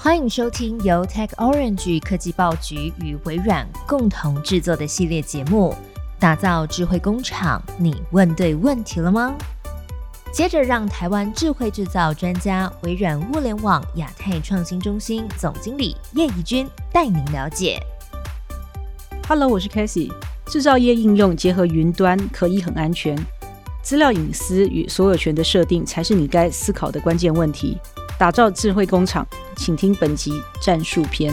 欢迎收听由 Tech Orange 科技报局与微软共同制作的系列节目，打造智慧工厂。你问对问题了吗？接着让台湾智慧制造专家、微软物联网亚太创新中心总经理叶怡君带您了解。Hello，我是 c a s e y 制造业应用结合云端，可以很安全。资料隐私与所有权的设定才是你该思考的关键问题。打造智慧工厂，请听本集战术篇。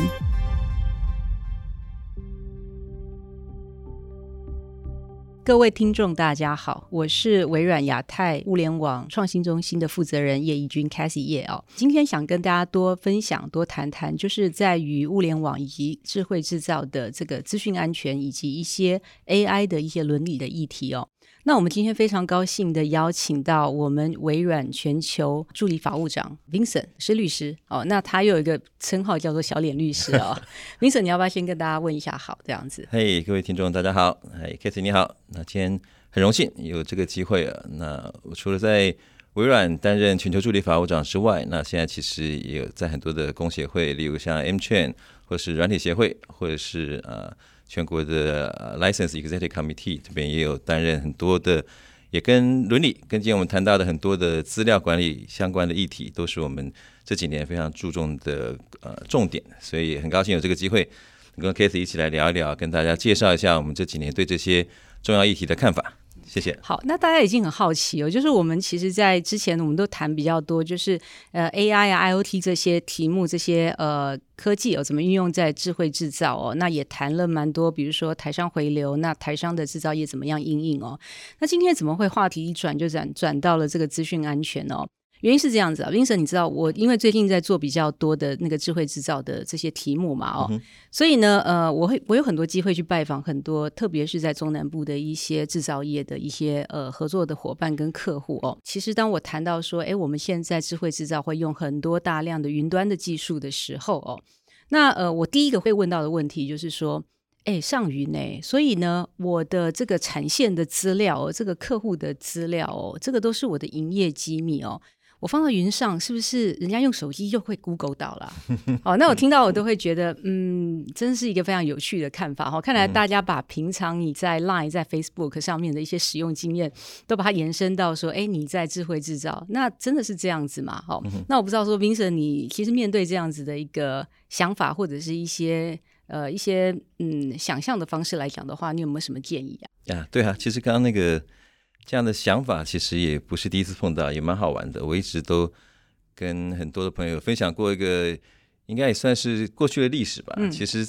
各位听众，大家好，我是微软亚太物联网创新中心的负责人叶怡君 c a s i e 叶哦。今天想跟大家多分享、多谈谈，就是在于物联网以及智慧制造的这个资讯安全，以及一些 AI 的一些伦理的议题哦。那我们今天非常高兴的邀请到我们微软全球助理法务长 Vincent 是律师哦，那他有一个称号叫做小脸律师哦。Vincent，你要不要先跟大家问一下好？这样子。嘿，各位听众，大家好。嘿 k a t h y 你好。那今天很荣幸有这个机会啊。那我除了在微软担任全球助理法务长之外，那现在其实也有在很多的工协会，例如像 M Chain 或是软体协会，或者是呃。全国的 License Executive Committee 这边也有担任很多的，也跟伦理、跟今天我们谈到的很多的资料管理相关的议题，都是我们这几年非常注重的呃重点。所以很高兴有这个机会跟 k a t h 一起来聊一聊，跟大家介绍一下我们这几年对这些重要议题的看法。谢谢。好，那大家已经很好奇哦，就是我们其实，在之前我们都谈比较多，就是呃 AI 啊、IOT 这些题目，这些呃科技哦，怎么运用在智慧制造哦？那也谈了蛮多，比如说台商回流，那台商的制造业怎么样应应哦？那今天怎么会话题一转就转转到了这个资讯安全哦？原因是这样子啊，Vincent，你知道我因为最近在做比较多的那个智慧制造的这些题目嘛，哦，所以呢，呃，我会我有很多机会去拜访很多，特别是在中南部的一些制造业的一些呃合作的伙伴跟客户哦。其实当我谈到说，哎，我们现在智慧制造会用很多大量的云端的技术的时候哦，那呃，我第一个会问到的问题就是说，哎，上云呢？所以呢，我的这个产线的资料，这个客户的资料哦，这个都是我的营业机密哦。我放到云上，是不是人家用手机又会 Google 到了？哦，那我听到我都会觉得，嗯，真是一个非常有趣的看法哈。看来大家把平常你在 Line、在 Facebook 上面的一些使用经验，都把它延伸到说，哎，你在智慧制造，那真的是这样子吗？哦，那我不知道说，Vincent，你其实面对这样子的一个想法，或者是一些呃一些嗯想象的方式来讲的话，你有没有什么建议啊？啊，对啊，其实刚刚那个。这样的想法其实也不是第一次碰到，也蛮好玩的。我一直都跟很多的朋友分享过一个，应该也算是过去的历史吧。嗯，其实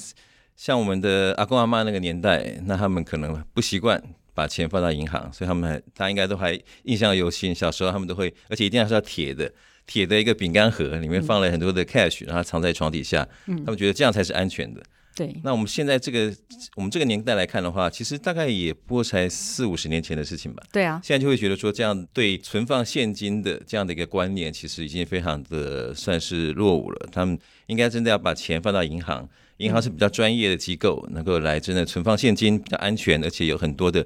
像我们的阿公阿妈那个年代，那他们可能不习惯把钱放到银行，所以他们还他应该都还印象犹新。小时候他们都会，而且一定要是要铁的，铁的一个饼干盒，里面放了很多的 cash，然后藏在床底下。嗯，他们觉得这样才是安全的。对，那我们现在这个我们这个年代来看的话，其实大概也不过才四五十年前的事情吧。对啊，现在就会觉得说，这样对存放现金的这样的一个观念，其实已经非常的算是落伍了。他们应该真的要把钱放到银行，银行是比较专业的机构，能够来真的存放现金，比较安全，而且有很多的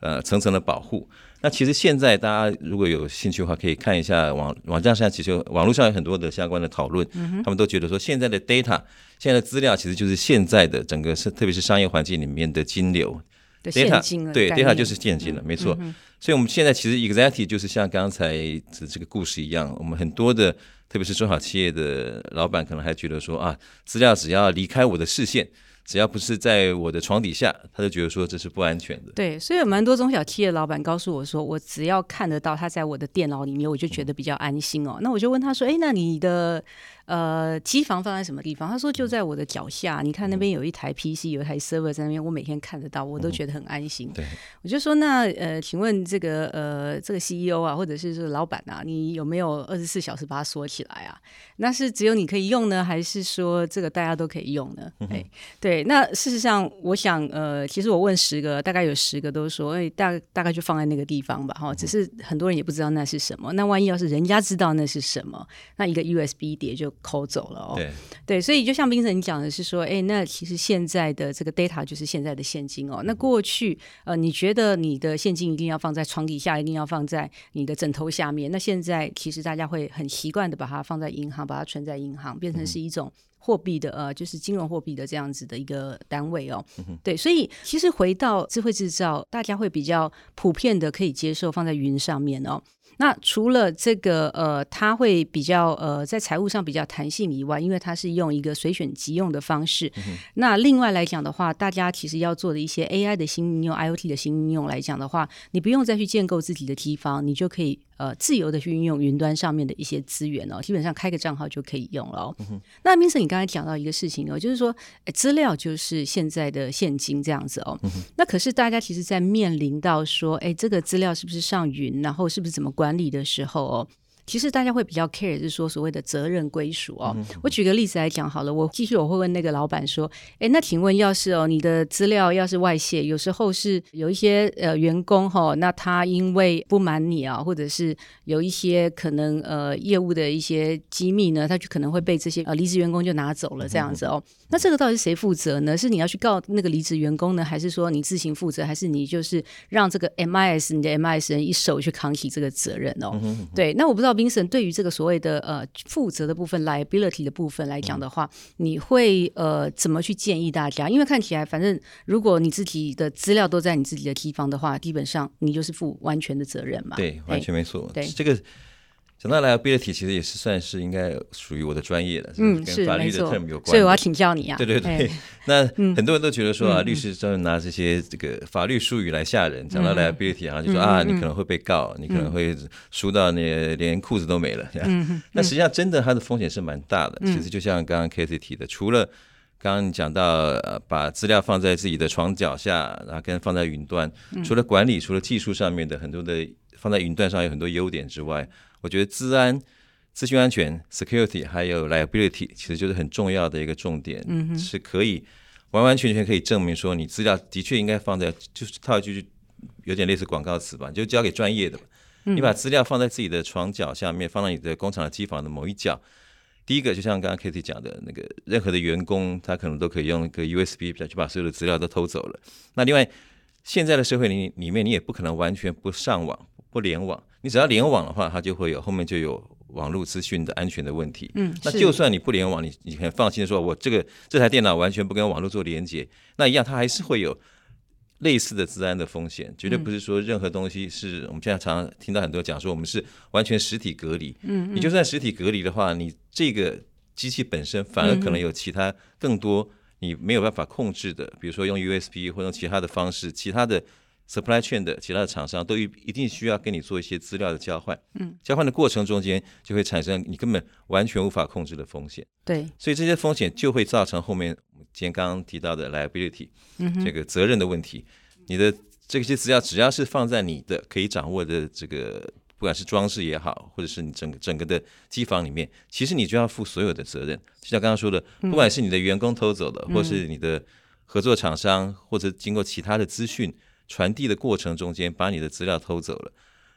呃层层的保护。那其实现在大家如果有兴趣的话，可以看一下网网站上，其实网络上有很多的相关的讨论，他们都觉得说，现在的 data，现在的资料其实就是现在的整个是特别是商业环境里面的金流，data 对 data 就是现金了，没错。所以我们现在其实 exactly 就是像刚才的这个故事一样，我们很多的特别是中小企业的老板可能还觉得说啊，资料只要离开我的视线。只要不是在我的床底下，他就觉得说这是不安全的。对，所以有蛮多中小企业老板告诉我说，我只要看得到他在我的电脑里面，我就觉得比较安心哦。那我就问他说，哎，那你的呃机房放在什么地方？他说就在我的脚下。你看那边有一台 PC，有一台 server 在那边，我每天看得到，我都觉得很安心。对，我就说那呃，请问这个呃这个 CEO 啊，或者是说老板啊，你有没有二十四小时把它锁起来啊？那是只有你可以用呢，还是说这个大家都可以用呢？哎，对。那事实上，我想，呃，其实我问十个，大概有十个都说，哎，大大概就放在那个地方吧，哈。只是很多人也不知道那是什么。那万一要是人家知道那是什么，那一个 USB 碟就抠走了哦。对对，所以就像冰城你讲的是说，哎，那其实现在的这个 data 就是现在的现金哦。那过去呃，你觉得你的现金一定要放在床底下，一定要放在你的枕头下面？那现在其实大家会很习惯的把它放在银行，把它存在银行，变成是一种。货币的呃，就是金融货币的这样子的一个单位哦，对，所以其实回到智慧制造，大家会比较普遍的可以接受放在云上面哦。那除了这个呃，它会比较呃，在财务上比较弹性以外，因为它是用一个随选即用的方式。那另外来讲的话，大家其实要做的一些 AI 的新应用、IOT 的新应用来讲的话，你不用再去建构自己的机房，你就可以。呃，自由的去运用云端上面的一些资源哦，基本上开个账号就可以用了。那 m i n s 你刚才讲到一个事情哦，就是说资料就是现在的现金这样子哦。那可是大家其实，在面临到说，哎，这个资料是不是上云，然后是不是怎么管理的时候哦。其实大家会比较 care 是说所谓的责任归属哦。我举个例子来讲好了，我继续我会问那个老板说，哎，那请问要是哦你的资料要是外泄，有时候是有一些呃员工哈，那他因为不满你啊，或者是有一些可能呃业务的一些机密呢，他就可能会被这些呃离职员工就拿走了这样子哦。那这个到底是谁负责呢？是你要去告那个离职员工呢，还是说你自行负责，还是你就是让这个 MIS 你的 MIS 人一手去扛起这个责任哦？对，那我不知道。精神对于这个所谓的呃负责的部分，liability 的部分来讲的话，你会呃怎么去建议大家？因为看起来，反正如果你自己的资料都在你自己的地方的话，基本上你就是负完全的责任嘛。对，完全没错。对，这个。讲到 liability，其实也是算是应该属于我的专业的，嗯，跟法律的 term 有关，所以我要请教你啊。对对对，那很多人都觉得说啊，律师专门拿这些这个法律术语来吓人。讲到 liability 啊，就说啊，你可能会被告，你可能会输到你连裤子都没了。嗯那实际上真的它的风险是蛮大的。其实就像刚刚 k a t h y 提的，除了刚刚你讲到呃，把资料放在自己的床脚下，然后跟放在云端，除了管理，除了技术上面的很多的放在云端上有很多优点之外。我觉得资安、资讯安全 （security） 还有 liability，其实就是很重要的一个重点，嗯是可以完完全全可以证明说，你资料的确应该放在，就是套一句有点类似广告词吧，就交给专业的。你把资料放在自己的床脚下面，放到你的工厂的机房的某一角。第一个，就像刚刚 Kitty 讲的那个，任何的员工他可能都可以用一个 USB 就把所有的资料都偷走了。那另外，现在的社会里里面，你也不可能完全不上网。不联网，你只要联网的话，它就会有后面就有网络资讯的安全的问题。嗯，那就算你不联网，你你很放心的说，我这个这台电脑完全不跟网络做连接，那一样它还是会有类似的治安的风险。绝对不是说任何东西是我们现在常常听到很多讲说我们是完全实体隔离。嗯，你就算实体隔离的话，你这个机器本身反而可能有其他更多你没有办法控制的，比如说用 USB 或用其他的方式，其他的。Supply chain 的其他的厂商都一一定需要跟你做一些资料的交换，嗯，交换的过程中间就会产生你根本完全无法控制的风险，对，所以这些风险就会造成后面今天刚刚提到的 liability，嗯这个责任的问题。你的这些资料只要是放在你的可以掌握的这个，不管是装饰也好，或者是你整个整个的机房里面，其实你就要负所有的责任。就像刚刚说的，不管是你的员工偷走的，或是你的合作厂商，或者经过其他的资讯。传递的过程中间，把你的资料偷走了。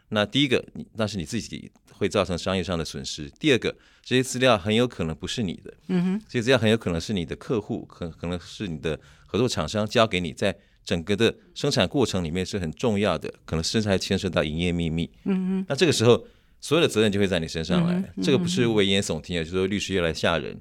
那第一个，你那是你自己会造成商业上的损失。第二个，这些资料很有可能不是你的，嗯哼，这些资料很有可能是你的客户，可可能是你的合作厂商交给你，在整个的生产过程里面是很重要的，可能甚至还牵涉到营业秘密，嗯哼。那这个时候，所有的责任就会在你身上来。这个不是危言耸听，也就是说律师越来吓人。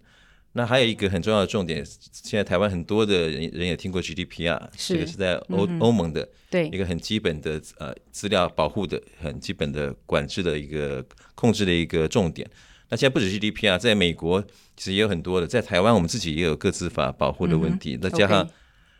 那还有一个很重要的重点，现在台湾很多的人人也听过 GDPR，这个是在欧欧盟的一个很基本的呃资料保护的很基本的管制的一个控制的一个重点。那现在不止 GDPR，在美国其实也有很多的，在台湾我们自己也有各自法保护的问题。再加上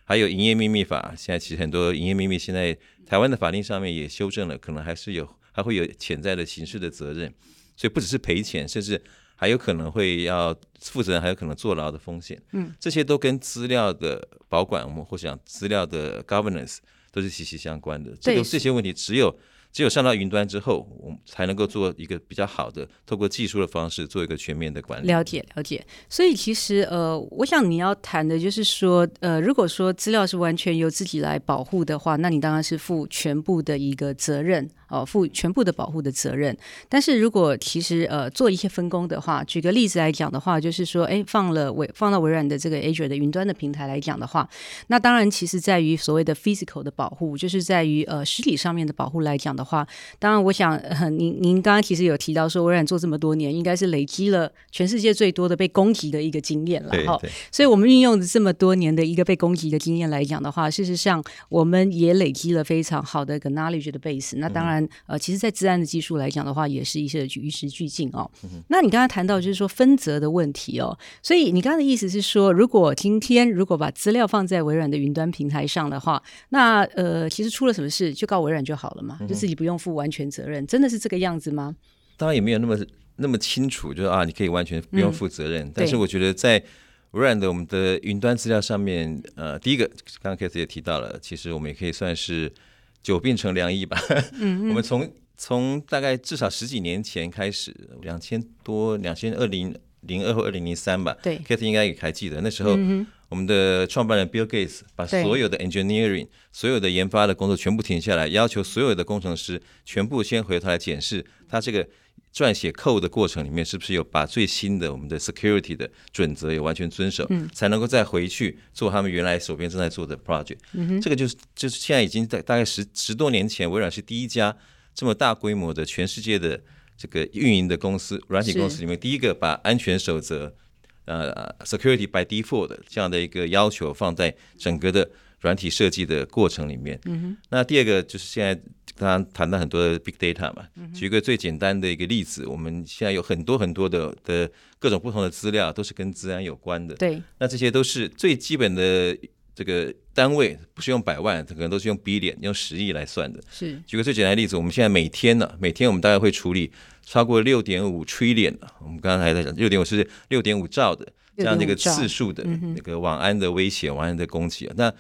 还有营业秘密法，现在其实很多营业秘密现在台湾的法令上面也修正了，可能还是有还会有潜在的刑事的责任，所以不只是赔钱，甚至。还有可能会要负责人，还有可能坐牢的风险。嗯，这些都跟资料的保管，我们或想资料的 governance 都是息息相关的。这个这些问题，只有只有上到云端之后，我们才能够做一个比较好的，透过技术的方式做一个全面的管理。了解了解。所以其实呃，我想你要谈的就是说，呃，如果说资料是完全由自己来保护的话，那你当然是负全部的一个责任。呃负全部的保护的责任。但是如果其实呃做一些分工的话，举个例子来讲的话，就是说，哎，放了微放到微软的这个 Azure 的云端的平台来讲的话，那当然其实在于所谓的 physical 的保护，就是在于呃实体上面的保护来讲的话，当然我想呃、您您刚刚其实有提到说微软做这么多年，应该是累积了全世界最多的被攻击的一个经验了哈。所以我们运用这么多年的一个被攻击的经验来讲的话，事实上我们也累积了非常好的一个 knowledge 的 base。那当然，呃，其实，在治安的技术来讲的话，也是一些与时俱进哦。那你刚才谈到就是说分责的问题哦，所以你刚刚的意思是说，如果今天如果把资料放在微软的云端平台上的话，那呃，其实出了什么事就告微软就好了嘛，就自己不用负完全责任，真的是这个样子吗？当然也没有那么那么清楚，就是啊，你可以完全不用负责任。但是我觉得在微软的我们的云端资料上面，呃，第一个刚刚 Kate 也提到了，其实我们也可以算是久病成良医吧。嗯，我们从从大概至少十几年前开始，两千多两千二零零二或二零零三吧。对，Kate 应该也还记得那时候，我们的创办人 Bill Gates 把所有的 engineering 所有的研发的工作全部停下来，要求所有的工程师全部先回头来检视他这个。撰写 code 的过程里面，是不是有把最新的我们的 security 的准则也完全遵守，才能够再回去做他们原来手边正在做的 project？这个就是就是现在已经在大概十十多年前，微软是第一家这么大规模的全世界的这个运营的公司，软体公司里面第一个把安全守则呃 security by default 这样的一个要求放在整个的软体设计的过程里面。那第二个就是现在。刚刚谈到很多的 big data 嘛，举一个最简单的一个例子，我们现在有很多很多的的各种不同的资料，都是跟治安有关的。对，那这些都是最基本的这个单位，不是用百万，可能都是用 billion，用十亿来算的。是，举个最简单的例子，我们现在每天呢，每天我们大概会处理超过六点五 trillion，我们刚刚还在讲六点五是六点五兆的这样的一个次数的那个网安的威胁、网安的攻击啊，那。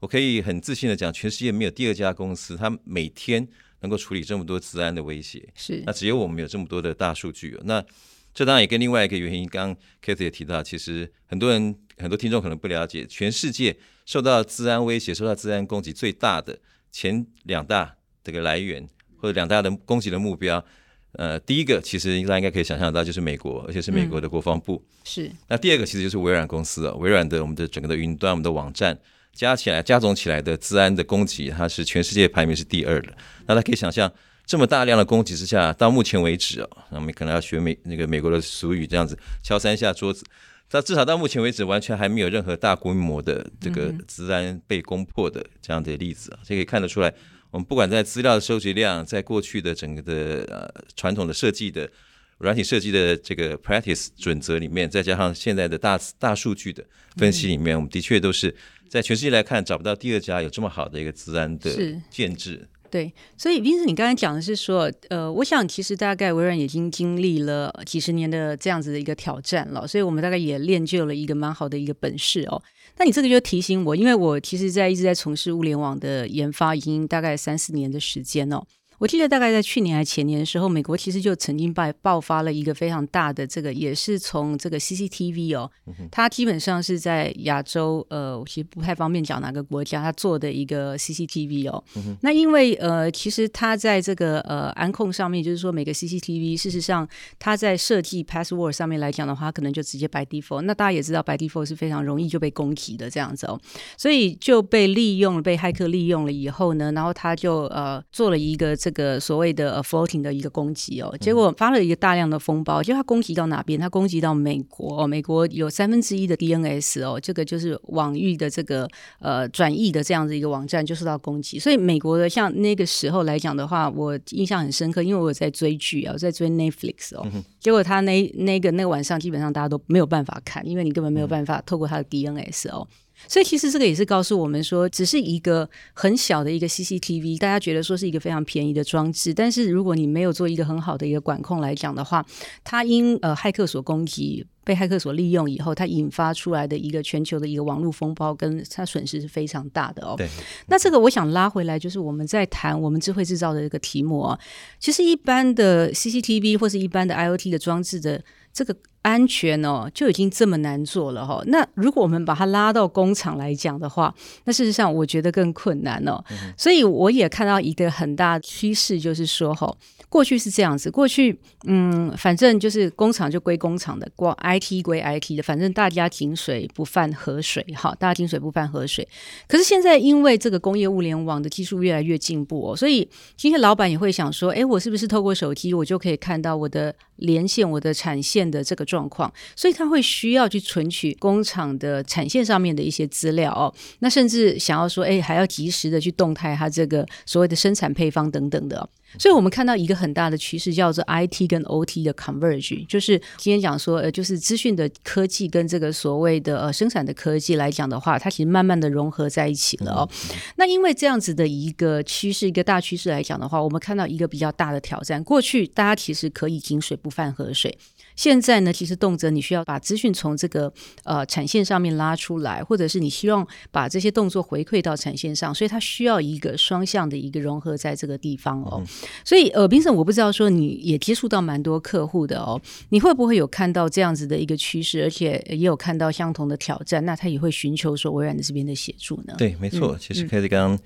我可以很自信的讲，全世界没有第二家公司，它每天能够处理这么多治安的威胁。是，那只有我们有这么多的大数据。那这当然也跟另外一个原因，刚刚 Kate 也提到，其实很多人、很多听众可能不了解，全世界受到治安威胁、受到治安攻击最大的前两大这个来源，或者两大的攻击的目标，呃，第一个其实大家应该可以想象到，就是美国，而且是美国的国防部。是。那第二个其实就是微软公司啊，微软的我们的整个的云端、我们的网站。加起来、加总起来的治安的攻击，它是全世界排名是第二的。那大家可以想象，这么大量的攻击之下，到目前为止哦，我们可能要学美那个美国的俗语，这样子敲三下桌子。到至少到目前为止，完全还没有任何大规模的这个治安被攻破的这样的例子啊。这可以看得出来，我们不管在资料的收集量，在过去的整个的呃传统的设计的软体设计的这个 practice 准则里面，再加上现在的大大数据的分析里面，我们的确都是。在全世界来看，找不到第二家有这么好的一个治安的建制。对，所以斌子，你刚才讲的是说，呃，我想其实大概微软已经经历了几十年的这样子的一个挑战了，所以我们大概也练就了一个蛮好的一个本事哦。那你这个就提醒我，因为我其实在一直在从事物联网的研发，已经大概三四年的时间哦。我记得大概在去年还前年的时候，美国其实就曾经爆爆发了一个非常大的这个，也是从这个 CCTV 哦，它基本上是在亚洲，呃，其实不太方便讲哪个国家，它做的一个 CCTV 哦。那因为呃，其实它在这个呃安控上面，就是说每个 CCTV 事实上它在设计 password 上面来讲的话，可能就直接白 default。那大家也知道白 default 是非常容易就被攻击的这样子哦，所以就被利用了被骇客利用了以后呢，然后他就呃做了一个这。这个所谓的 floating 的一个攻击哦，结果发了一个大量的风暴，就它攻击到哪边？它攻击到美国哦，美国有三分之一的 DNS 哦，这个就是网域的这个呃转译的这样子一个网站就受到攻击。所以美国的像那个时候来讲的话，我印象很深刻，因为我有在追剧啊，我在追 Netflix 哦，结果他那那个那个晚上基本上大家都没有办法看，因为你根本没有办法透过他的 DNS 哦。所以其实这个也是告诉我们说，只是一个很小的一个 CCTV，大家觉得说是一个非常便宜的装置，但是如果你没有做一个很好的一个管控来讲的话，它因呃骇客所攻击，被骇客所利用以后，它引发出来的一个全球的一个网络风暴，跟它损失是非常大的哦。对。那这个我想拉回来，就是我们在谈我们智慧制造的这个题目啊，其实一般的 CCTV 或是一般的 IOT 的装置的。这个安全哦，就已经这么难做了哈。那如果我们把它拉到工厂来讲的话，那事实上我觉得更困难哦。所以我也看到一个很大的趋势，就是说哈，过去是这样子，过去嗯，反正就是工厂就归工厂的，光 IT 归 IT 的，反正大家井水不犯河水哈，大家井水不犯河水。可是现在因为这个工业物联网的技术越来越进步哦，所以今天老板也会想说，哎，我是不是透过手机，我就可以看到我的连线、我的产线的这个。状况，所以他会需要去存取工厂的产线上面的一些资料哦。那甚至想要说，哎，还要及时的去动态它这个所谓的生产配方等等的。所以我们看到一个很大的趋势，叫做 IT 跟 OT 的 converge，就是今天讲说，呃，就是资讯的科技跟这个所谓的呃生产的科技来讲的话，它其实慢慢的融合在一起了哦。那因为这样子的一个趋势，一个大趋势来讲的话，我们看到一个比较大的挑战。过去大家其实可以井水不犯河水。现在呢，其实动辄你需要把资讯从这个呃产线上面拉出来，或者是你希望把这些动作回馈到产线上，所以它需要一个双向的一个融合在这个地方哦。所以呃，冰森，我不知道说你也接触到蛮多客户的哦，你会不会有看到这样子的一个趋势，而且也有看到相同的挑战？那他也会寻求说微软的这边的协助呢？对，没错，其实凯 a 刚刚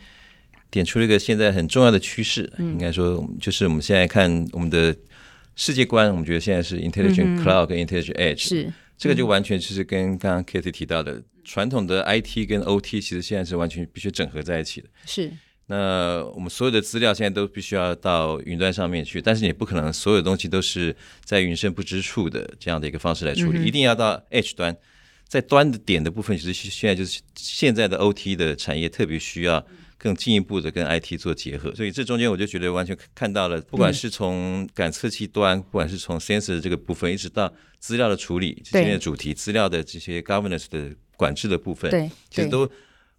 点出了一个现在很重要的趋势，应该说就是我们现在看我们的。世界观，我们觉得现在是 intelligent cloud 跟 intelligent edge，是。这个就完全就是跟刚刚 Katie 提到的传统的 IT 跟 OT，其实现在是完全必须整合在一起的。是，那我们所有的资料现在都必须要到云端上面去，但是你不可能所有东西都是在云深不知处的这样的一个方式来处理，一定要到 edge 端，在端的点的部分，其实现在就是现在的 OT 的产业特别需要。更进一步的跟 IT 做结合，所以这中间我就觉得完全看到了，不管是从感测器端，不管是从 sensor 这个部分，一直到资料的处理，今天的主题资料的这些 governance 的管制的部分，对，其实都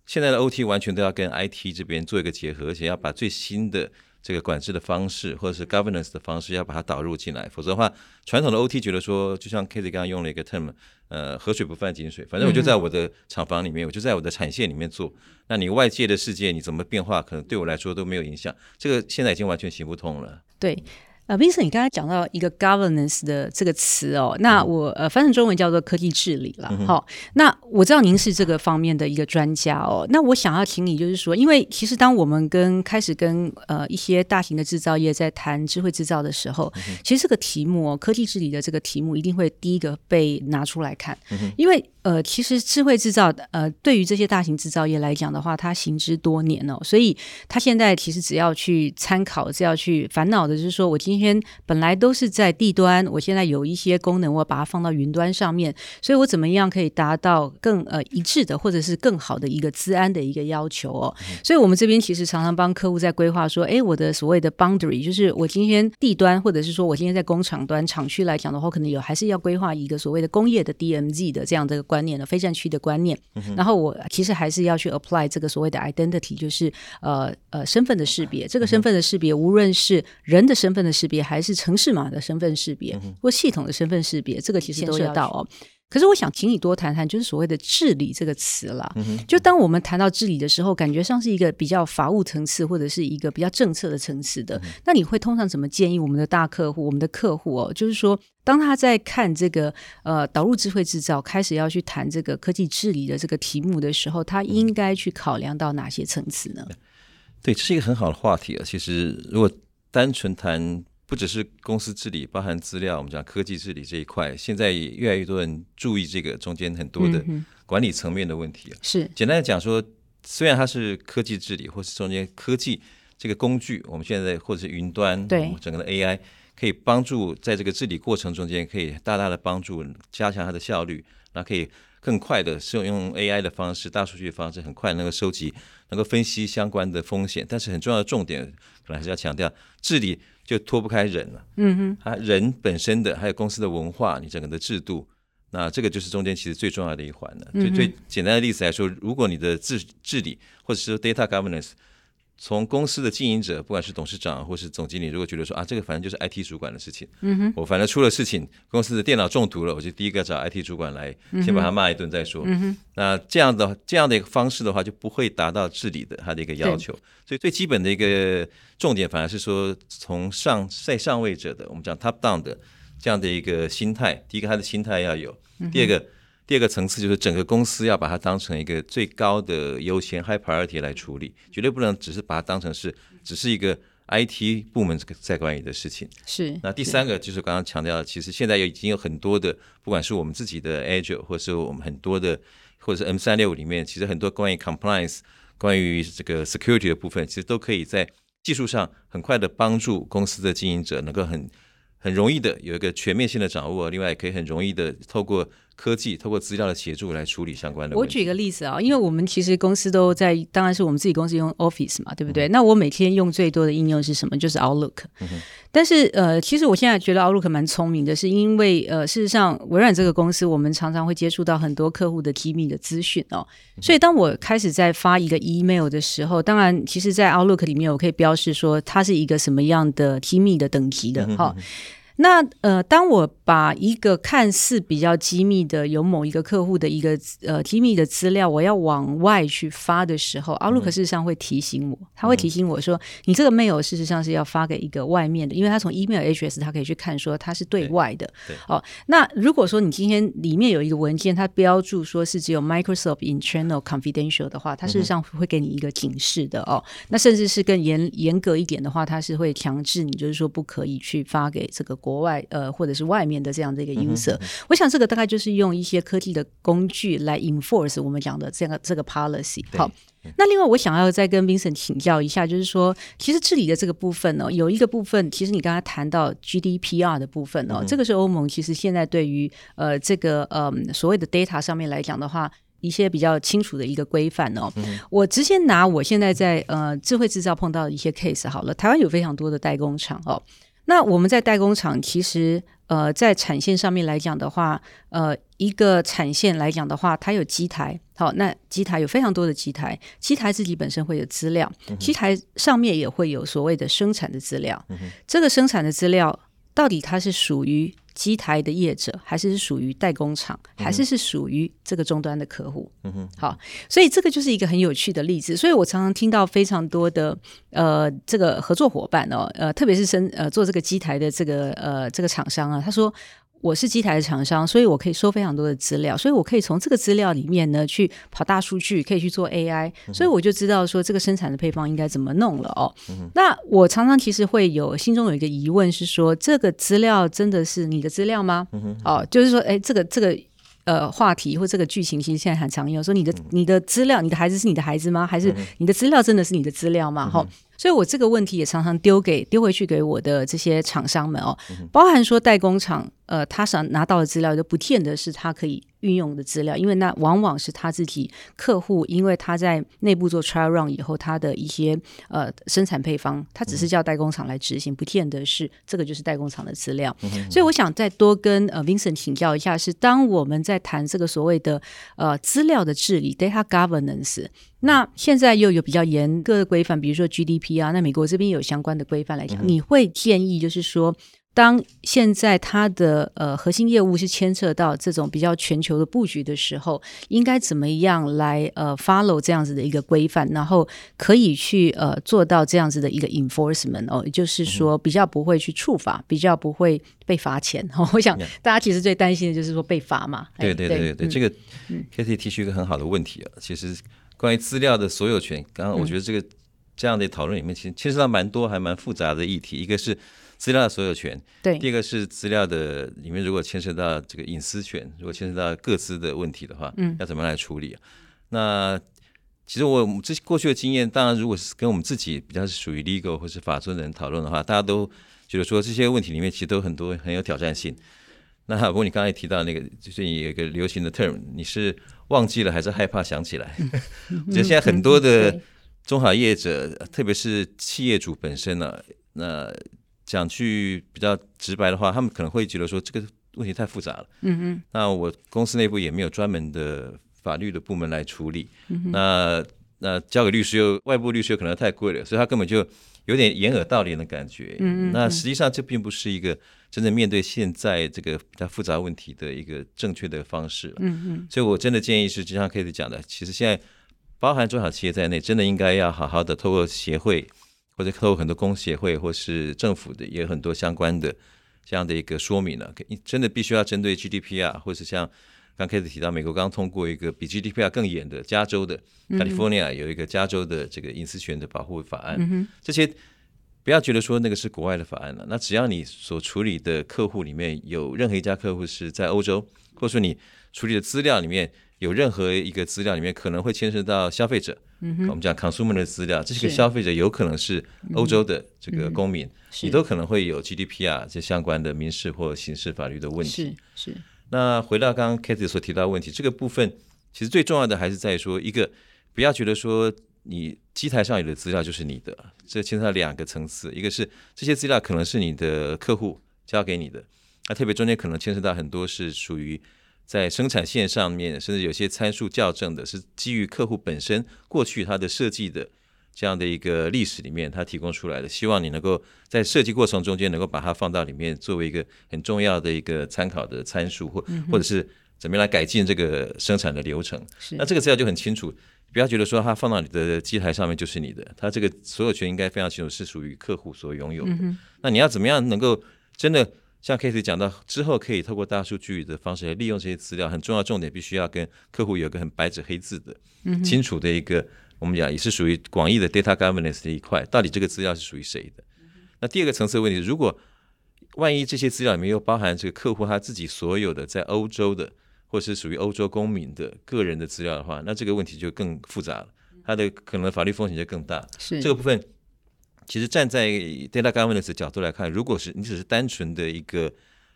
现在的 OT 完全都要跟 IT 这边做一个结合，而且要把最新的。这个管制的方式，或者是 governance 的方式，要把它导入进来，否则的话，传统的 OT 觉得说，就像 k a t i e 刚刚用了一个 term，呃，河水不犯井水，反正我就在我的厂房里面，我就在我的产线里面做，那你外界的世界你怎么变化，可能对我来说都没有影响，这个现在已经完全行不通了。对。呃，Vincent，你刚才讲到一个 governance 的这个词哦，那我呃翻成中文叫做科技治理了。好，那我知道您是这个方面的一个专家哦，那我想要请你就是说，因为其实当我们跟开始跟呃一些大型的制造业在谈智慧制造的时候，其实这个题目哦，科技治理的这个题目一定会第一个被拿出来看，因为。呃，其实智慧制造，呃，对于这些大型制造业来讲的话，它行之多年哦，所以它现在其实只要去参考，只要去烦恼的就是说，我今天本来都是在地端，我现在有一些功能，我把它放到云端上面，所以我怎么样可以达到更呃一致的，或者是更好的一个资安的一个要求哦？所以我们这边其实常常帮客户在规划说，哎，我的所谓的 boundary，就是我今天地端，或者是说我今天在工厂端厂区来讲的话，可能有还是要规划一个所谓的工业的 DMZ 的这样的。观念的非战区的观念，然后我其实还是要去 apply 这个所谓的 identity，就是呃呃身份的识别。这个身份的识别，无论是人的身份的识别，还是城市码的身份识别，或系统的身份识别，这个其实都要到哦。可是我想请你多谈谈，就是所谓的治理这个词了。就当我们谈到治理的时候，感觉上是一个比较法务层次，或者是一个比较政策的层次的。那你会通常怎么建议我们的大客户、我们的客户哦？就是说，当他在看这个呃导入智慧制造，开始要去谈这个科技治理的这个题目的时候，他应该去考量到哪些层次呢？对，这是一个很好的话题啊。其实，如果单纯谈。不只是公司治理，包含资料，我们讲科技治理这一块，现在也越来越多人注意这个中间很多的管理层面的问题是简单的讲说，虽然它是科技治理，或是中间科技这个工具，我们现在或者是云端，对整个的 AI 可以帮助在这个治理过程中间，可以大大的帮助加强它的效率，那可以更快的是用 AI 的方式、大数据的方式，很快能够收集、能够分析相关的风险。但是很重要的重点，可能还是要强调治理。就脱不开人了，嗯哼，啊人本身的，还有公司的文化，你整个的制度，那这个就是中间其实最重要的一环了。最最简单的例子来说，如果你的治治理，或者是 data governance。从公司的经营者，不管是董事长或是总经理，如果觉得说啊，这个反正就是 IT 主管的事情，嗯哼，我反正出了事情，公司的电脑中毒了，我就第一个找 IT 主管来，先把他骂一顿再说。嗯哼，那这样的这样的一个方式的话，就不会达到治理的他的一个要求。所以最基本的一个重点，反而是说从上在上位者的，我们讲 top down 的。这样的一个心态。第一个，他的心态要有；第二个，第二个层次就是整个公司要把它当成一个最高的优先 high priority 来处理，绝对不能只是把它当成是只是一个 IT 部门在管理的事情。是。那第三个就是刚刚强调的，其实现在已经有很多的，不管是我们自己的 Azure，或是我们很多的，或者是 M 三六里面，其实很多关于 compliance、关于这个 security 的部分，其实都可以在技术上很快的帮助公司的经营者能够很很容易的有一个全面性的掌握，另外也可以很容易的透过。科技透过资料的协助来处理相关的。我举个例子啊，因为我们其实公司都在，当然是我们自己公司用 Office 嘛，对不对？那我每天用最多的应用是什么？就是 Outlook。但是呃，其实我现在觉得 Outlook 蛮聪明的，是因为呃，事实上微软这个公司，我们常常会接触到很多客户的机密的资讯哦。所以当我开始在发一个 email 的时候，当然，其实，在 Outlook 里面，我可以标示说它是一个什么样的机密的等级的哈。那呃，当我把一个看似比较机密的，有某一个客户的一个呃机密的资料，我要往外去发的时候，Outlook 事实上会提醒我，他会提醒我说，你这个 mail 事实上是要发给一个外面的，因为他从 email address 他可以去看说它是对外的。哦，那如果说你今天里面有一个文件，它标注说是只有 Microsoft internal confidential 的话，它事实上会给你一个警示的哦。那甚至是更严严格一点的话，它是会强制你，就是说不可以去发给这个。国外呃，或者是外面的这样的一个音色，我想这个大概就是用一些科技的工具来 enforce 我们讲的这个这个 policy。好，那另外我想要再跟 Vincent 请教一下，就是说，其实治理的这个部分呢，有一个部分，其实你刚才谈到 GDPR 的部分哦，这个是欧盟其实现在对于呃这个呃所谓的 data 上面来讲的话，一些比较清楚的一个规范哦。我直接拿我现在在呃智慧制造碰到的一些 case 好了，台湾有非常多的代工厂哦。那我们在代工厂，其实呃，在产线上面来讲的话，呃，一个产线来讲的话，它有机台，好，那机台有非常多的机台，机台自己本身会有资料，机台上面也会有所谓的生产的资料，这个生产的资料到底它是属于？机台的业者，还是是属于代工厂，还是是属于这个终端的客户？嗯哼，好，所以这个就是一个很有趣的例子。所以我常常听到非常多的呃，这个合作伙伴哦，呃，特别是生呃做这个机台的这个呃这个厂商啊，他说。我是机台的厂商，所以我可以收非常多的资料，所以我可以从这个资料里面呢去跑大数据，可以去做 AI，所以我就知道说这个生产的配方应该怎么弄了哦。那我常常其实会有心中有一个疑问是说，这个资料真的是你的资料吗？哦，就是说，哎，这个这个呃话题或这个剧情其实现在很常用，说你的你的资料，你的孩子是你的孩子吗？还是你的资料真的是你的资料吗？哈。所以我这个问题也常常丢给丢回去给我的这些厂商们哦，包含说代工厂，呃，他想拿到的资料就不见得是他可以运用的资料，因为那往往是他自己客户，因为他在内部做 trial run 以后，他的一些呃生产配方，他只是叫代工厂来执行，不见得是这个就是代工厂的资料。所以我想再多跟呃 Vincent 请教一下，是当我们在谈这个所谓的呃资料的治理 data governance。那现在又有比较严格的规范，比如说 GDP 啊，那美国这边有相关的规范来讲，你会建议就是说，当现在它的呃核心业务是牵涉到这种比较全球的布局的时候，应该怎么样来呃 follow 这样子的一个规范，然后可以去呃做到这样子的一个 enforcement 哦，也就是说比较不会去触法，比较不会被罚钱。我想大家其实最担心的就是说被罚嘛。对对对对对，这个 K T 提出一个很好的问题啊，其实。关于资料的所有权，刚刚我觉得这个这样的讨论里面，其实牵涉到蛮多还蛮复杂的议题。一个是资料的所有权，对；第二个是资料的里面，如果牵涉到这个隐私权，如果牵涉到各自的问题的话，嗯，要怎么来处理？那其实我这过去的经验，当然如果是跟我们自己比较是属于 legal 或是法尊的人讨论的话，大家都觉得说这些问题里面其实都很多很有挑战性。那不过你刚才提到那个，就是有一个流行的 term，你是忘记了还是害怕想起来？我觉得现在很多的 中小业者，特别是企业主本身呢，那讲句比较直白的话，他们可能会觉得说这个问题太复杂了。嗯嗯。那我公司内部也没有专门的法律的部门来处理。嗯那那交给律师又外部律师又可能太贵了，所以他根本就有点掩耳盗铃的感觉。嗯嗯。那实际上这并不是一个。真正面对现在这个比较复杂问题的一个正确的方式，嗯嗯，所以我真的建议是，就像 Kate 讲的，其实现在包含中小企业在内，真的应该要好好的透过协会，或者透过很多工协会，或是政府的也有很多相关的这样的一个说明了，真的必须要针对 GDP 啊或是像刚开始提到，美国刚通过一个比 GDPR 更严的加州的 California 有一个加州的这个隐私权的保护法案，这些不要觉得说那个是国外的法案了，那只要你所处理的客户里面有任何一家客户是在欧洲，或者说你处理的资料里面有任何一个资料里面可能会牵涉到消费者。我们讲 consumer 的资料，这些个消费者有可能是欧洲的这个公民，你都可能会有 GDPR 这相关的民事或刑事法律的问题。是是。那回到刚刚 Kate 所提到的问题，这个部分其实最重要的还是在于说，一个不要觉得说你机台上有的资料就是你的，这牵涉到两个层次，一个是这些资料可能是你的客户交给你的，那特别中间可能牵涉到很多是属于。在生产线上面，甚至有些参数校正的是基于客户本身过去他的设计的这样的一个历史里面，他提供出来的。希望你能够在设计过程中间能够把它放到里面，作为一个很重要的一个参考的参数，或或者是怎么样来改进这个生产的流程。那这个资料就很清楚，不要觉得说它放到你的机台上面就是你的，它这个所有权应该非常清楚是属于客户所拥有的。那你要怎么样能够真的？像 Case 讲到之后，可以透过大数据的方式来利用这些资料，很重要重点必须要跟客户有个很白纸黑字的、清楚的一个，我们讲也是属于广义的 data governance 的一块，到底这个资料是属于谁的？那第二个层次的问题，如果万一这些资料里面又包含这个客户他自己所有的在欧洲的，或是属于欧洲公民的个人的资料的话，那这个问题就更复杂了，它的可能法律风险就更大。是这个部分。其实站在 data governance 角度来看，如果是你只是单纯的一个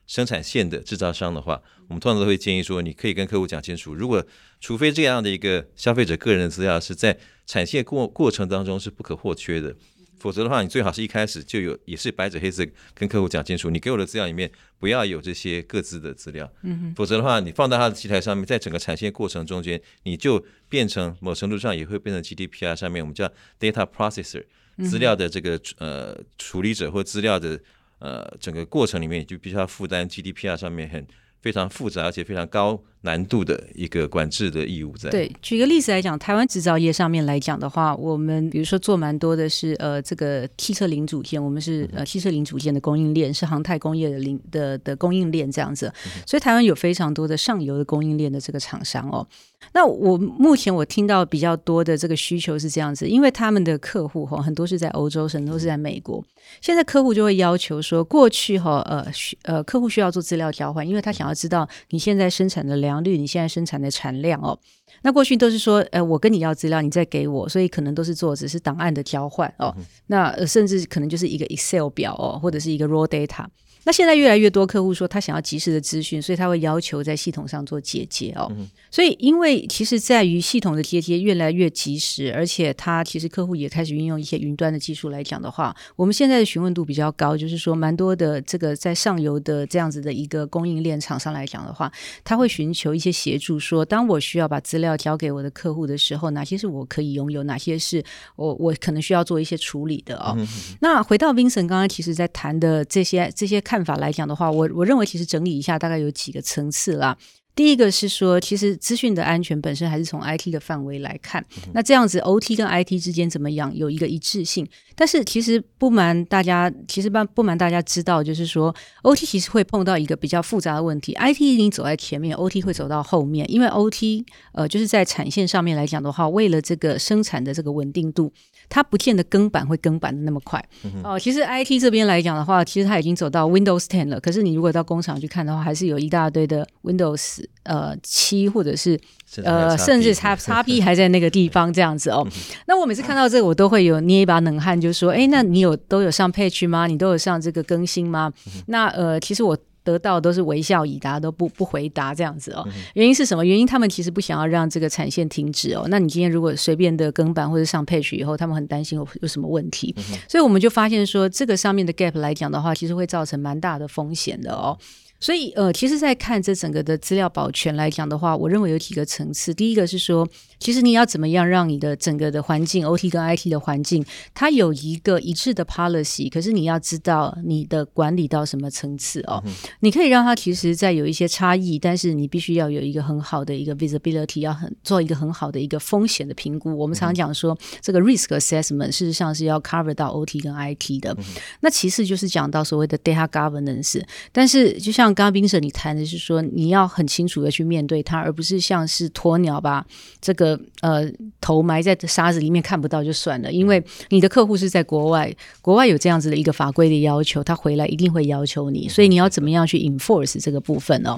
生产线的制造商的话，我们通常都会建议说，你可以跟客户讲清楚，如果除非这样的一个消费者个人的资料是在产线过过程当中是不可或缺的，否则的话，你最好是一开始就有也是白纸黑字跟客户讲清楚，你给我的资料里面不要有这些各自的资料，嗯否则的话，你放到他的机台上面，在整个产线过程中间，你就变成某程度上也会变成 GDPR 上面我们叫 data processor。资料的这个呃处理者或资料的呃整个过程里面，就必须要负担 GDPR 上面很非常复杂而且非常高。难度的一个管制的义务在。对，举个例子来讲，台湾制造业上面来讲的话，我们比如说做蛮多的是呃这个汽车零组件，我们是呃汽车零组件的供应链，是航太工业的零的的供应链这样子。所以台湾有非常多的上游的供应链的这个厂商哦。那我目前我听到比较多的这个需求是这样子，因为他们的客户哈很多是在欧洲，很多是在美国。现在客户就会要求说，过去哈呃需呃客户需要做资料交换，因为他想要知道你现在生产的良率，你现在生产的产量哦，那过去都是说，呃，我跟你要资料，你再给我，所以可能都是做只是档案的交换哦，那甚至可能就是一个 Excel 表哦，或者是一个 raw data。那现在越来越多客户说他想要及时的资讯，所以他会要求在系统上做结接哦。所以因为其实在于系统的结接越来越及时，而且他其实客户也开始运用一些云端的技术来讲的话，我们现在的询问度比较高，就是说蛮多的这个在上游的这样子的一个供应链厂商来讲的话，他会寻求一些协助，说当我需要把资料交给我的客户的时候，哪些是我可以拥有，哪些是我我可能需要做一些处理的哦。那回到 Vincent 刚刚其实在谈的这些这些。看法来讲的话，我我认为其实整理一下，大概有几个层次啦。第一个是说，其实资讯的安全本身还是从 IT 的范围来看。那这样子，OT 跟 IT 之间怎么样有一个一致性？但是其实不瞒大家，其实不不瞒大家知道，就是说 OT 其实会碰到一个比较复杂的问题。IT 已经走在前面，OT 会走到后面，因为 OT 呃就是在产线上面来讲的话，为了这个生产的这个稳定度。它不见得更版会更版的那么快哦。其实 IT 这边来讲的话，其实它已经走到 Windows Ten 了。可是你如果到工厂去看的话，还是有一大堆的 Windows 呃七或者是呃甚至叉 叉 P 还在那个地方这样子哦。那我每次看到这个，我都会有捏一把冷汗，就说：哎，那你有都有上 Patch 吗？你都有上这个更新吗？那呃，其实我。得到都是微笑以答，都不不回答这样子哦。原因是什么？原因他们其实不想要让这个产线停止哦。那你今天如果随便的更版或者上配曲以后，他们很担心有有什么问题，所以我们就发现说，这个上面的 gap 来讲的话，其实会造成蛮大的风险的哦。所以，呃，其实，在看这整个的资料保全来讲的话，我认为有几个层次。第一个是说，其实你要怎么样让你的整个的环境，OT 跟 IT 的环境，它有一个一致的 policy。可是你要知道你的管理到什么层次哦。你可以让它其实在有一些差异，但是你必须要有一个很好的一个 visibility，要很做一个很好的一个风险的评估。我们常常讲说，这个 risk assessment 事实上是要 cover 到 OT 跟 IT 的。那其次就是讲到所谓的 data governance，但是就像刚刚冰舍你谈的是说，你要很清楚的去面对它，而不是像是鸵鸟把这个呃头埋在沙子里面看不到就算了。因为你的客户是在国外，国外有这样子的一个法规的要求，他回来一定会要求你，所以你要怎么样去 enforce 这个部分哦？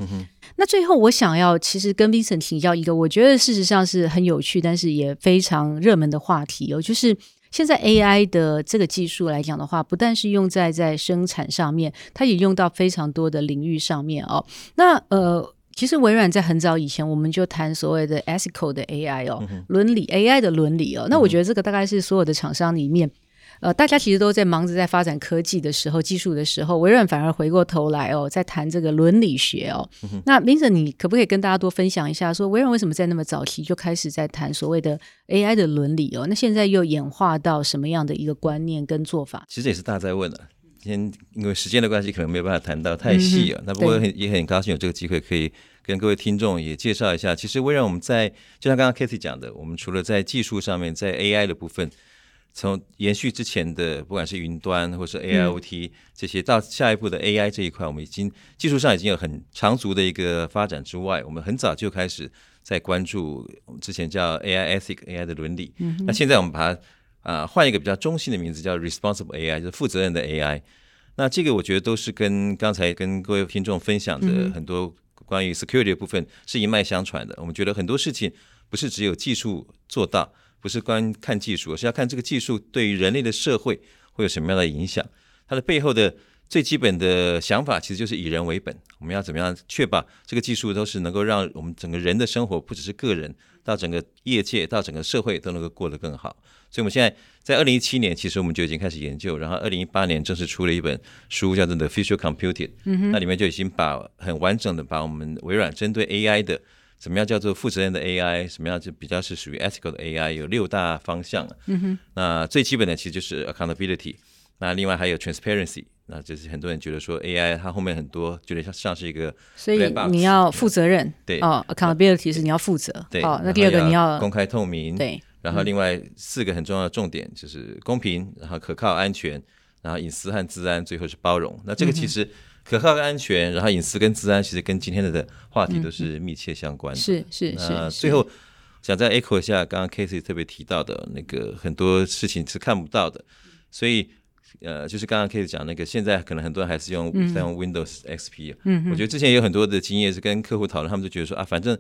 那最后我想要其实跟 Vincent 请教一个，我觉得事实上是很有趣，但是也非常热门的话题哦，就是。现在 AI 的这个技术来讲的话，不但是用在在生产上面，它也用到非常多的领域上面哦。那呃，其实微软在很早以前，我们就谈所谓的 ethical 的 AI 哦，伦理 AI 的伦理哦。那我觉得这个大概是所有的厂商里面。呃，大家其实都在忙着在发展科技的时候、技术的时候，微软反而回过头来哦，在谈这个伦理学哦。那 Vincent，你可不可以跟大家多分享一下，说微软为什么在那么早期就开始在谈所谓的 AI 的伦理哦？那现在又演化到什么样的一个观念跟做法？其实也是大家在问了。今天因为时间的关系，可能没有办法谈到太细啊。那不过很也很高兴有这个机会，可以跟各位听众也介绍一下。其实微软我们在就像刚刚 Kathy 讲的，我们除了在技术上面，在 AI 的部分。从延续之前的，不管是云端或是 AIoT 这些，到下一步的 AI 这一块，我们已经技术上已经有很长足的一个发展之外，我们很早就开始在关注我们之前叫 AI ethic AI 的伦理。那现在我们把它啊换一个比较中性的名字，叫 responsible AI，就是负责任的 AI。那这个我觉得都是跟刚才跟各位听众分享的很多关于 security 的部分是一脉相传的。我们觉得很多事情不是只有技术做到。不是光看技术，而是要看这个技术对于人类的社会会有什么样的影响。它的背后的最基本的想法，其实就是以人为本。我们要怎么样确保这个技术都是能够让我们整个人的生活，不只是个人，到整个业界，到整个社会都能够过得更好。所以，我们现在在二零一七年，其实我们就已经开始研究，然后二零一八年正式出了一本书，叫做《The Future Computing》。那里面就已经把很完整的把我们微软针对 AI 的。什么样叫做负责任的 AI？什么样就比较是属于 ethical 的 AI？有六大方向。嗯哼。那最基本的其实就是 accountability。那另外还有 transparency。那就是很多人觉得说 AI 它后面很多觉得像像是一个，所以你要负责任。对。哦，accountability 是你要负责。对。哦，那第二个你要公开透明。对。然后另外四个很重要的重点就是公平，然后可靠、安全，然后隐私和治安，最后是包容。那这个其实。可靠跟、安全，然后隐私跟治安，其实跟今天的的话题都是密切相关的。是是是。最后想再 echo 一下，刚刚 Casey 特别提到的那个很多事情是看不到的，所以呃，就是刚刚 Casey 讲那个，现在可能很多人还是用在用 Windows XP。嗯。我觉得之前也有很多的经验是跟客户讨论，他们就觉得说啊，反正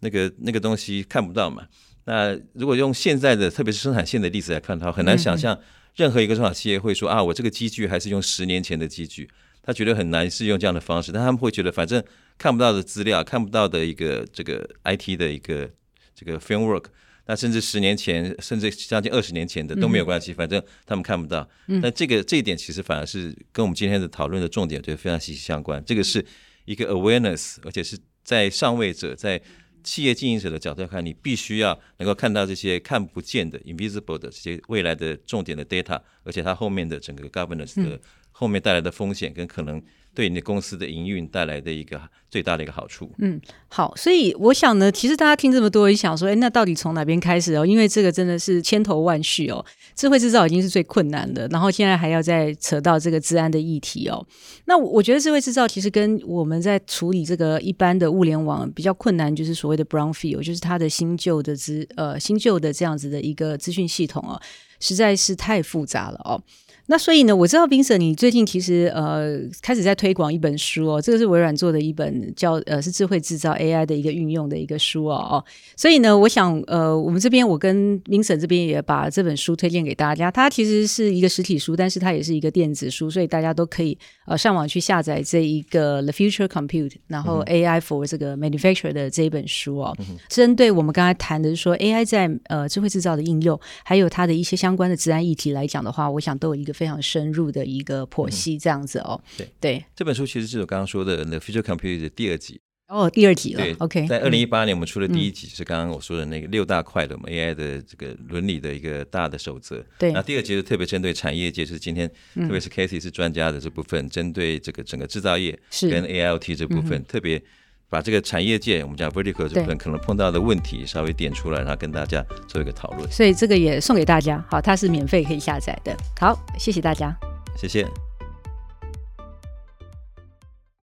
那个那个东西看不到嘛。那如果用现在的，特别是生产线的例子来看的话，很难想象任何一个中小企业会说啊，我这个机具还是用十年前的机具。他觉得很难是用这样的方式，但他们会觉得反正看不到的资料、看不到的一个这个 IT 的一个这个 framework，那甚至十年前、甚至将近二十年前的都没有关系，反正他们看不到。但这个这一点其实反而是跟我们今天的讨论的重点就非常息息相关。这个是一个 awareness，而且是在上位者、在企业经营者的角度看，你必须要能够看到这些看不见的 invisible 的这些未来的重点的 data，而且它后面的整个 governance 的。后面带来的风险跟可能对你的公司的营运带来的一个最大的一个好处。嗯，好，所以我想呢，其实大家听这么多，也想说，哎，那到底从哪边开始哦？因为这个真的是千头万绪哦。智慧制造已经是最困难的，然后现在还要再扯到这个治安的议题哦。那我觉得智慧制造其实跟我们在处理这个一般的物联网比较困难，就是所谓的 brownfield，就是它的新旧的资呃新旧的这样子的一个资讯系统哦，实在是太复杂了哦。那所以呢，我知道冰舍，你最近其实呃开始在推广一本书哦，这个是微软做的一本叫呃是智慧制造 AI 的一个运用的一个书哦。哦，所以呢，我想呃我们这边我跟冰舍这边也把这本书推荐给大家，它其实是一个实体书，但是它也是一个电子书，所以大家都可以呃上网去下载这一个 The Future Compute，然后 AI for 这个 Manufacture 的这一本书哦，针对我们刚才谈的是说 AI 在呃智慧制造的应用，还有它的一些相关的治安议题来讲的话，我想都有一个。非常深入的一个剖析，这样子哦。对对，这本书其实是我刚刚说的《The Future Computer》的第二集。哦，第二集了对。OK，在二零一嗯八年我们出的第一集是刚刚我说的那个六大块的我们 AI 的这个伦理的一个大的守则。对那第二集是特别针对产业界，就是今天特别是 Casey 是专家的这部分，针对这个整个制造业是跟 AIoT 这部分，特别把这个产业界我们讲 vertical 这部分可能碰到的问题稍微点出来，然后跟大家做一个讨论。所以这个也送给大家，好，它是免费可以下载的。好，谢谢大家。谢谢。